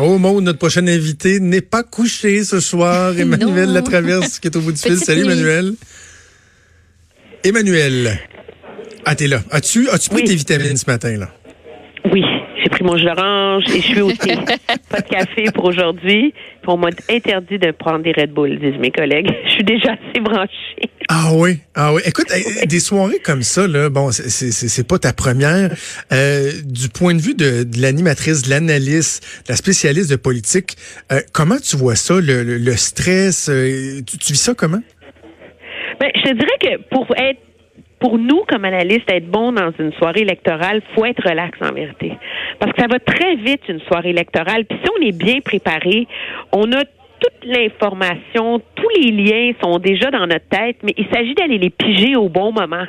Oh, Maud, notre prochain invité n'est pas couché ce soir. Emmanuel. Latraverse qui est au bout du fil. Salut, nuit. Emmanuel. Emmanuel. Ah, t'es là. As-tu as pris Oui. tes vitamines ce matin, là? Oui, pris mon jus d'orange et je suis au thé. Pas de café pour aujourd'hui. On m'a interdit de prendre des Red Bull, disent mes collègues. Je suis déjà assez branchée. Ah oui, ah oui. Écoute, des soirées comme ça, là, bon, c'est- c'est c'est- c'est pas ta première. Euh, du point de vue de, de l'animatrice, de l'analyste, de la spécialiste de politique, euh, comment tu vois ça, le, le- le stress? euh, tu, tu vis ça comment? Ben, je te dirais que pour être pour nous, comme analystes, être bon dans une soirée électorale, faut être relax en vérité. Parce que ça va très vite, une soirée électorale. Puis si on est bien préparé, on a toute l'information, tous les liens sont déjà dans notre tête, mais il s'agit d'aller les piger au bon moment.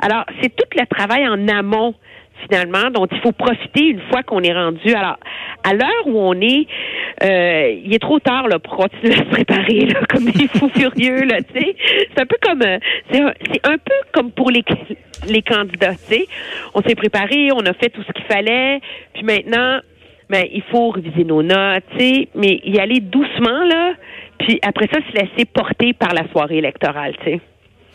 Alors, c'est tout le travail en amont finalement, dont il faut profiter une fois qu'on est rendu. Alors, à l'heure où on est, euh, il est trop tard là, pour continuer à se préparer là, comme des fous furieux. Là, tu sais. c'est un peu comme, euh, c'est un, c'est un peu comme pour les les candidats. tu sais. On s'est préparé, on a fait tout ce qu'il fallait, puis maintenant, ben, il faut réviser nos notes, tu sais, mais y aller doucement là, puis après ça, se laisser porter par la soirée électorale. tu sais.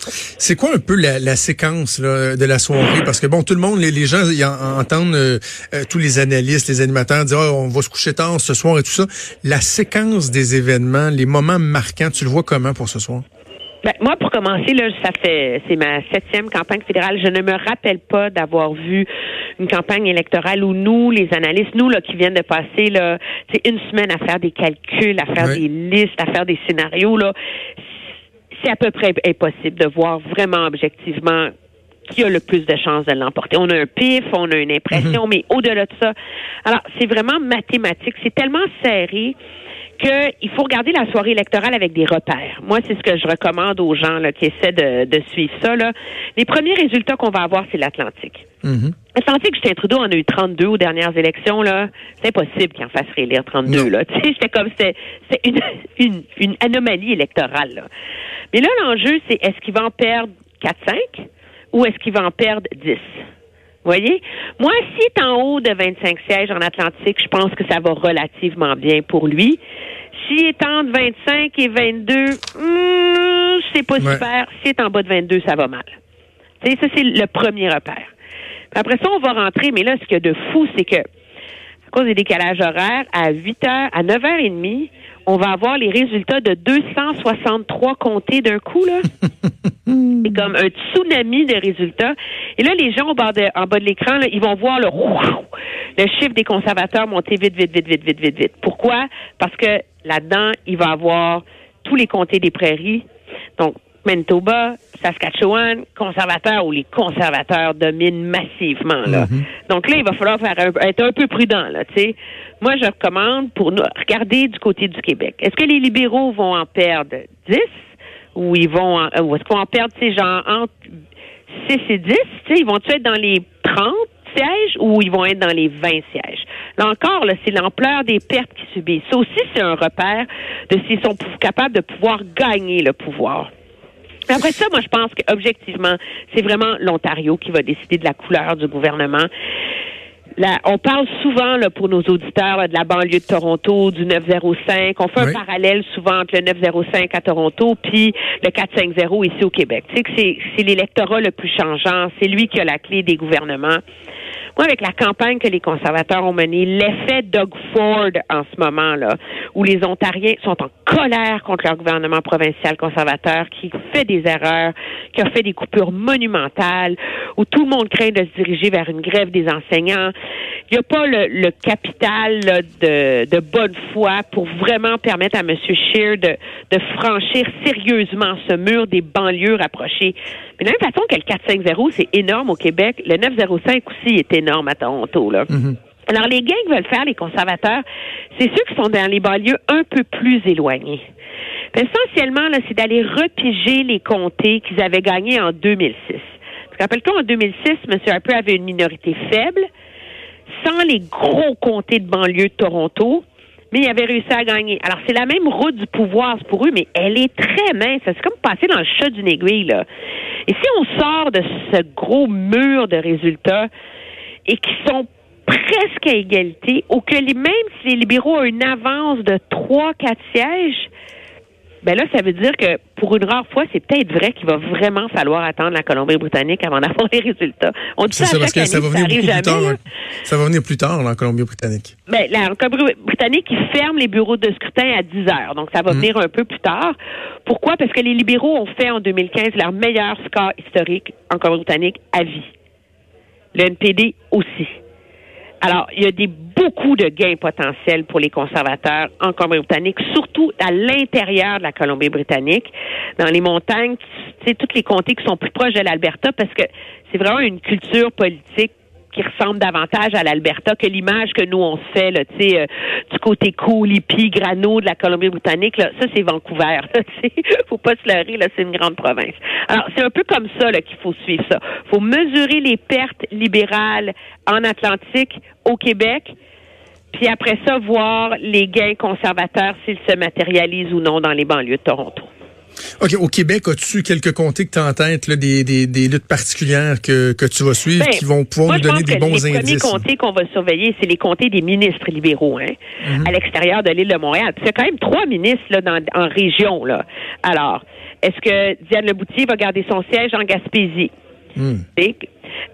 C'est quoi un peu la, la séquence là, de la soirée? Parce que bon, tout le monde, les, les gens en- entendent euh, euh, tous les analystes, les animateurs dire Ah, on va se coucher tard ce soir et tout ça. La séquence des événements, les moments marquants, tu le vois comment pour ce soir? Ben, moi, pour commencer, là, ça fait c'est ma septième campagne fédérale. Je ne me rappelle pas d'avoir vu une campagne électorale où nous, les analystes, nous là, qui viennent de passer là, c'est une semaine à faire des calculs, à faire des listes, à faire des scénarios là. C'est à peu près impossible de voir vraiment objectivement qui a le plus de chances de l'emporter. On a un pif, on a une impression, mais au-delà de ça, alors c'est vraiment mathématique. C'est tellement serré qu'il faut regarder la soirée électorale avec des repères. Moi, c'est ce que je recommande aux gens là, qui essaient de, de suivre ça. Là. Les premiers résultats qu'on va avoir, c'est l'Atlantique. Mhm. L'Atlantique, Justin Trudeau en a eu 32 aux dernières élections. là. C'est impossible qu'il en fasse réélire 32. Non. Là. J'étais comme, c'était c'était une, une, une anomalie électorale. Là. Mais là, l'enjeu, c'est est-ce qu'il va en perdre 4-5 ou est-ce qu'il va en perdre 10? Voyez? Moi, s'il est en haut de 25 sièges en Atlantique, je pense que ça va relativement bien pour lui. S'il est entre 25 et 22, hum, c'est pas Ouais. super. S'il est en bas de 22, ça va mal. Tu sais, ça, c'est le premier repère. Après ça, on va rentrer, mais là, ce qu'il y a de fou, c'est que, à cause des décalages horaires, à 8 heures, à 9h30, on va avoir les résultats de 263 comtés d'un coup, là. C'est comme un tsunami de résultats. Et là, les gens au de, en bas de l'écran, ils vont voir le, le chiffre des conservateurs monter vite, vite, vite, vite, vite, vite, vite. Pourquoi? Parce que là-dedans, il va avoir tous les comtés des prairies. Donc, Manitoba, Saskatchewan, conservateurs ou les conservateurs dominent massivement. Là. Donc là, il va falloir faire un- être un peu prudent. Là, tu sais. Moi, je recommande pour nous regarder du côté du Québec. Est-ce que les libéraux vont en perdre 10 ou ils vont en, ou est-ce qu'on en perdre, ces gens entre 6 et 10? Tu sais, ils vont-tu être dans les 30 sièges ou ils vont être dans les 20 sièges? Là encore, là, c'est l'ampleur des pertes qu'ils subissent. Ça aussi, c'est un repère de s'ils sont capables de pouvoir gagner le pouvoir. Après ça, moi, je pense qu'objectivement, c'est vraiment l'Ontario qui va décider de la couleur du gouvernement. Là, on parle souvent là, pour nos auditeurs là, de la banlieue de Toronto, du 905. On fait Oui. un parallèle souvent entre le 905 à Toronto puis le 450 ici au Québec. Tu sais que c'est, c'est l'électorat le plus changeant. C'est lui qui a la clé des gouvernements. Moi, avec la campagne que les conservateurs ont menée, l'effet Doug Ford en ce moment, là, où les Ontariens sont en colère contre leur gouvernement provincial conservateur, qui fait des erreurs, qui a fait des coupures monumentales, où tout le monde craint de se diriger vers une grève des enseignants. Il n'y a pas le, le capital là, de, de bonne foi pour vraiment permettre à M. Scheer de, de franchir sérieusement ce mur des banlieues rapprochées. Mais de la même façon que le 450, c'est énorme au Québec, le 905 aussi est énorme à Toronto. Là. Alors, les gains que veulent faire les conservateurs, c'est ceux qui sont dans les banlieues un peu plus éloignés. Essentiellement, là, c'est d'aller repiger les comtés qu'ils avaient gagnés en 2006. Rappelle-toi, en 2006, M. Harper avait une minorité faible, sans les gros comtés de banlieue de Toronto, mais il avait réussi à gagner. Alors, c'est la même route du pouvoir pour eux, mais elle est très mince. C'est comme passer dans le chat d'une aiguille, là. Et si on sort de ce gros mur de résultats et qui sont presque à égalité, ou que les, même si les libéraux ont une avance de 3-4 sièges, ben là, ça veut dire que pour une rare fois, c'est peut-être vrai qu'il va vraiment falloir attendre la Colombie-Britannique avant d'avoir les résultats. On dit ça, ça parce que ça va venir plus tard. Ça va venir plus tard, la Colombie-Britannique. Ben, la Colombie-Britannique, ils ferment les bureaux de scrutin à 10 heures. Donc, ça va mm. venir un peu plus tard. Pourquoi? Parce que les libéraux ont fait en 2015 leur meilleur score historique en Colombie-Britannique à vie. Le NPD aussi. Alors, il y a des beaucoup de gains potentiels pour les conservateurs en Colombie-Britannique, surtout à l'intérieur de la Colombie-Britannique, dans les montagnes, c'est toutes les comtés qui sont plus proches de l'Alberta, parce que c'est vraiment une culture politique qui ressemble davantage à l'Alberta que l'image que nous on fait là, euh, du côté cool, hippie, grano de la Colombie-Britannique. Là, ça c'est Vancouver. Là, faut pas se leurrer, là, c'est une grande province. Alors c'est un peu comme ça là qu'il faut suivre ça. Faut mesurer les pertes libérales en Atlantique, au Québec. Puis après ça, voir les gains conservateurs s'ils se matérialisent ou non dans les banlieues de Toronto. OK. Au Québec, as-tu quelques comtés que tu as en tête, là, des, des, des, luttes particulières que, que tu vas suivre, ben, qui vont pouvoir nous donner des bons indices? Les premiers comtés qu'on va surveiller, c'est les comtés des ministres libéraux, hein, mhm. à l'extérieur de l'île de Montréal. C'est quand même trois ministres là, dans, en région. Là. Alors, est-ce que Diane Leboutier va garder son siège en Gaspésie? Hmm.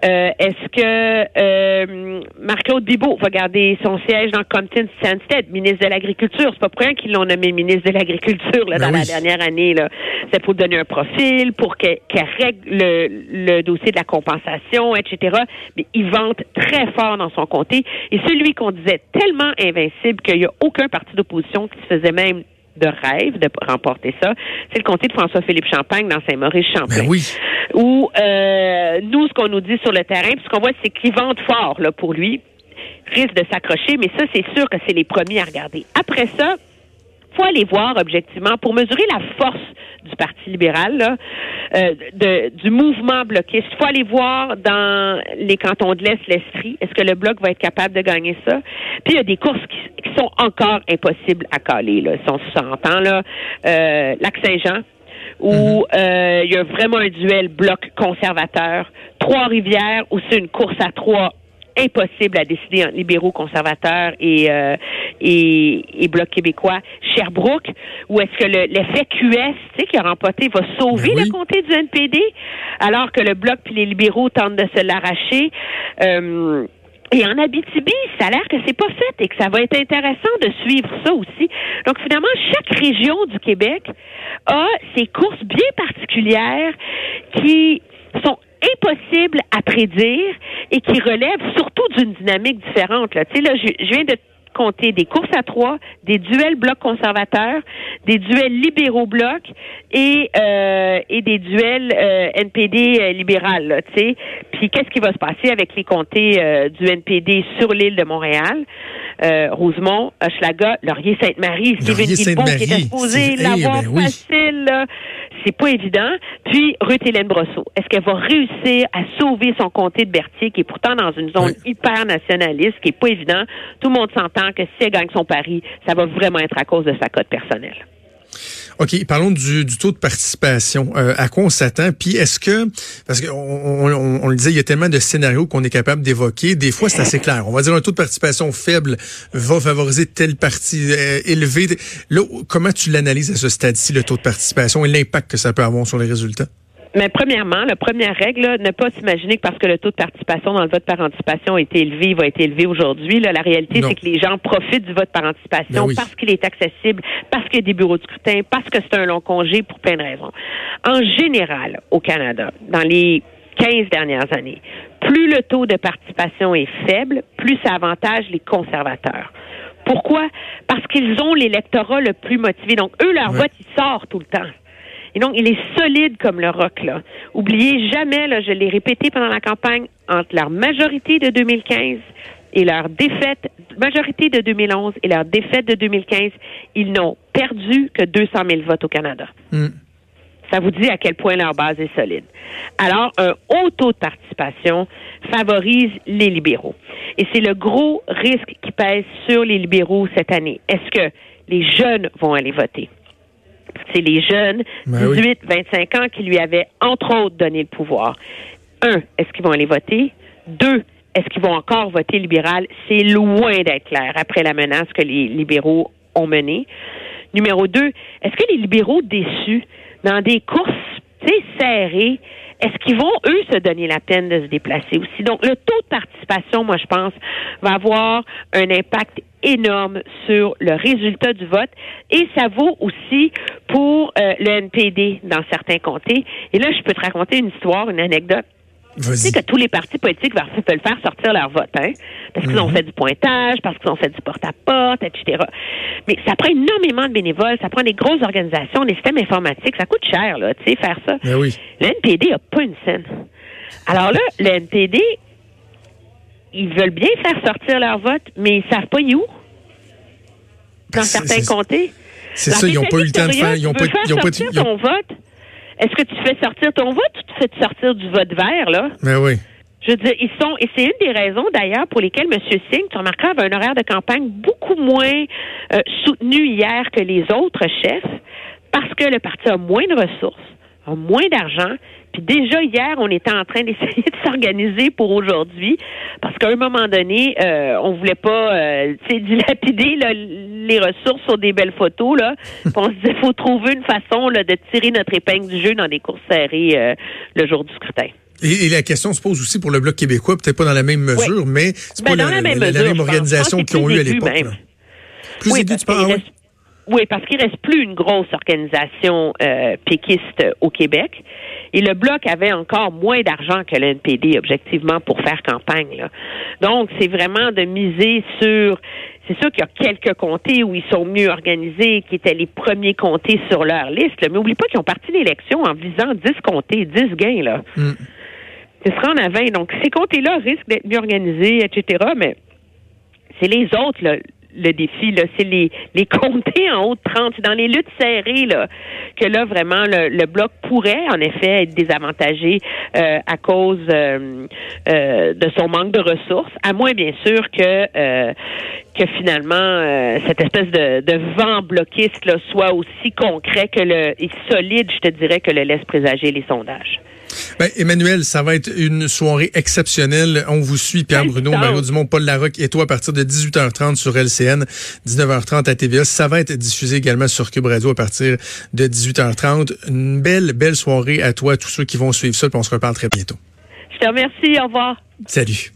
Euh, est-ce que euh, Marc-Claude Bibeau va garder son siège dans Compton Sanstead, ministre de l'Agriculture? C'est pas pour rien qu'ils l'ont nommé ministre de l'Agriculture là, ben dans la dernière année. Là. C'est pour donner un profil, pour qu'elle règle le, dossier de la compensation, etc. Mais il vante très fort dans son comté. Et celui qu'on disait tellement invincible qu'il n'y a aucun parti d'opposition qui se faisait même de rêve de remporter ça, c'est le comté de François-Philippe Champagne dans Saint-Maurice-Champlain. Ben oui. Où euh, nous, ce qu'on nous dit sur le terrain, puis ce qu'on voit, c'est qu'ils vendent fort là, pour lui, risque de s'accrocher, mais ça, c'est sûr que c'est les premiers à regarder. Après ça, faut aller voir objectivement pour mesurer la force du Parti libéral, là, euh, de, du mouvement bloquiste. Il faut aller voir dans les cantons de l'Est, l'Estrie, est-ce que le Bloc va être capable de gagner ça? Puis il y a des courses qui, qui sont encore impossibles à caler. Là. Si on s'entend, là, euh, Lac-Saint-Jean, où mhm. euh, il y a vraiment un duel bloc conservateur. Trois-Rivières, où c'est une course à trois impossible à décider entre libéraux conservateurs et, euh, et, et, Bloc québécois. Sherbrooke, ou est-ce que l'effet QS, tu sais, qui a remporté, va sauver ben le comté du NPD, alors que le Bloc puis les libéraux tentent de se l'arracher? Euh, et en Abitibi, ça a l'air que c'est pas fait et que ça va être intéressant de suivre ça aussi. Donc finalement, chaque région du Québec a ses courses bien particulières qui sont impossibles à prédire et qui relèvent surtout d'une dynamique différente. Là. Tu sais, là, je, viens de compter des courses à trois, des duels blocs conservateurs, des duels libéraux blocs et euh, et des duels euh, NPD euh, libéral. Tu sais, puis qu'est-ce qui va se passer avec les comtés euh, du NPD sur l'île de Montréal? Euh, Rosemont, Hochelaga, Laurier-Sainte-Marie, Stephen Guilbeault qui était supposé l'avoir ben facile, c'est pas évident. Puis Ruth Hélène Brosseau, est-ce qu'elle va réussir à sauver son comté de Berthier, qui est pourtant dans une zone hyper nationaliste, qui est pas évident? Tout le monde s'entend que si elle gagne son pari, ça va vraiment être à cause de sa cote personnelle. OK, parlons du, taux de participation. Euh, à quoi on s'attend? Puis est-ce que, parce qu'on on, le disait, il y a tellement de scénarios qu'on est capable d'évoquer. Des fois, c'est assez clair. On va dire un taux de participation faible va favoriser telle partie euh, élevée. Là, comment tu l'analyses à ce stade-ci, le taux de participation et l'impact que ça peut avoir sur les résultats? Mais premièrement, la première règle, ne pas s'imaginer que parce que le taux de participation dans le vote par anticipation a été élevé, il va être élevé aujourd'hui. La réalité, c'est que les gens profitent du vote par anticipation ben parce qu'il est accessible, parce qu'il y a des bureaux de scrutin, parce que c'est un long congé pour plein de raisons. En général, au Canada, dans les 15 dernières années, plus le taux de participation est faible, plus ça avantage les conservateurs. Pourquoi? Parce qu'ils ont l'électorat le plus motivé. Donc, eux, leur vote, il sort tout le temps. Et donc, il est solide comme le roc, là. Oubliez jamais, là, je l'ai répété pendant la campagne, entre la majorité de 2015 et leur défaite, majorité de 2011 et leur défaite de 2015, ils n'ont perdu que 200 000 votes au Canada. Hmm. Ça vous dit à quel point leur base est solide. Alors, un haut taux de participation favorise les libéraux. Et c'est le gros risque qui pèse sur les libéraux cette année. Est-ce que les jeunes vont aller voter? C'est les jeunes, Ben oui. 18, 25 ans, qui lui avaient, entre autres, donné le pouvoir. Un, est-ce qu'ils vont aller voter? Deux, est-ce qu'ils vont encore voter libéral? C'est loin d'être clair après la menace que les libéraux ont menée. Numéro deux, est-ce que les libéraux déçus dans des courses serrées, est-ce qu'ils vont, eux, se donner la peine de se déplacer aussi? Donc, le taux de participation, moi, je pense, va avoir un impact énorme sur le résultat du vote et ça vaut aussi pour euh, le NPD dans certains comtés. Et là, je peux te raconter une histoire, une anecdote. Tu sais que tous les partis politiques veulent faire sortir leur vote, hein? Parce qu'ils ont fait du pointage, parce qu'ils ont fait du porte-à-porte, etc. Mais ça prend énormément de bénévoles, ça prend des grosses organisations, des systèmes informatiques, ça coûte cher, là, tu sais, faire ça. Ben oui. Le NPD n'a pas une scène. Alors là, le NPD, ils veulent bien faire sortir leur vote, mais ils savent pas y où. Dans certains comtés. C'est ça, ils n'ont pas eu le temps de faire. Ils pas, ils ont pas, sortir ton vote? Est-ce que tu fais sortir ton vote ou tu fais sortir du vote vert, là? Ben oui. Je veux dire, ils sont, et c'est une des raisons d'ailleurs pour lesquelles M. Singh, tu remarqueras, avait un horaire de campagne beaucoup moins euh, soutenu hier que les autres chefs, parce que le parti a moins de ressources, a moins d'argent. Puis déjà hier, on était en train d'essayer de s'organiser pour aujourd'hui, parce qu'à un moment donné, euh, on voulait pas, euh, dilapider là, les ressources sur des belles photos là. Puis on se disait, faut trouver une façon là, de tirer notre épingle du jeu dans des courses serrées euh, le jour du scrutin. Et, et la question se pose aussi pour le Bloc québécois, peut-être pas dans la même mesure, mais c'est Ben, pas dans la, la même la- la mesure, même organisation qu'ils ont eu à l'époque. Plus Oui, aigu, parce tu penses? Oui, parce qu'il reste plus une grosse organisation euh, péquiste au Québec. Et le Bloc avait encore moins d'argent que le NPD, objectivement, pour faire campagne. là. Donc, c'est vraiment de miser sur... C'est sûr qu'il y a quelques comtés où ils sont mieux organisés, qui étaient les premiers comtés sur leur liste. là. Mais oublie pas qu'ils ont parti l'élection en visant 10 comtés, 10 gains. là. Hmm. Ils se rendent à 20. Donc, ces comtés-là risquent d'être mieux organisés, etc. Mais c'est les autres, là, le défi. C'est les, les comtés en haut de 30. C'est dans les luttes serrées là, que là, vraiment, le, le Bloc pourrait, en effet, être désavantagé euh, à cause euh, euh, de son manque de ressources, à moins, bien sûr, que, euh, que finalement, euh, cette espèce de, de vent bloquiste là, soit aussi concret que le et solide, je te dirais, que le laisse présager les sondages. Ben, Emmanuel, ça va être une soirée exceptionnelle. On vous suit, Pierre Bruno. Mario Dumont, Paul Larocque et toi à partir de 18h30 sur LCN, 19h30 à TVA. Ça va être diffusé également sur Cube Radio à partir de 18h30. Une belle, belle soirée à toi, à tous ceux qui vont suivre ça, puis on se reparle très bientôt. Je te remercie. Au revoir. Salut.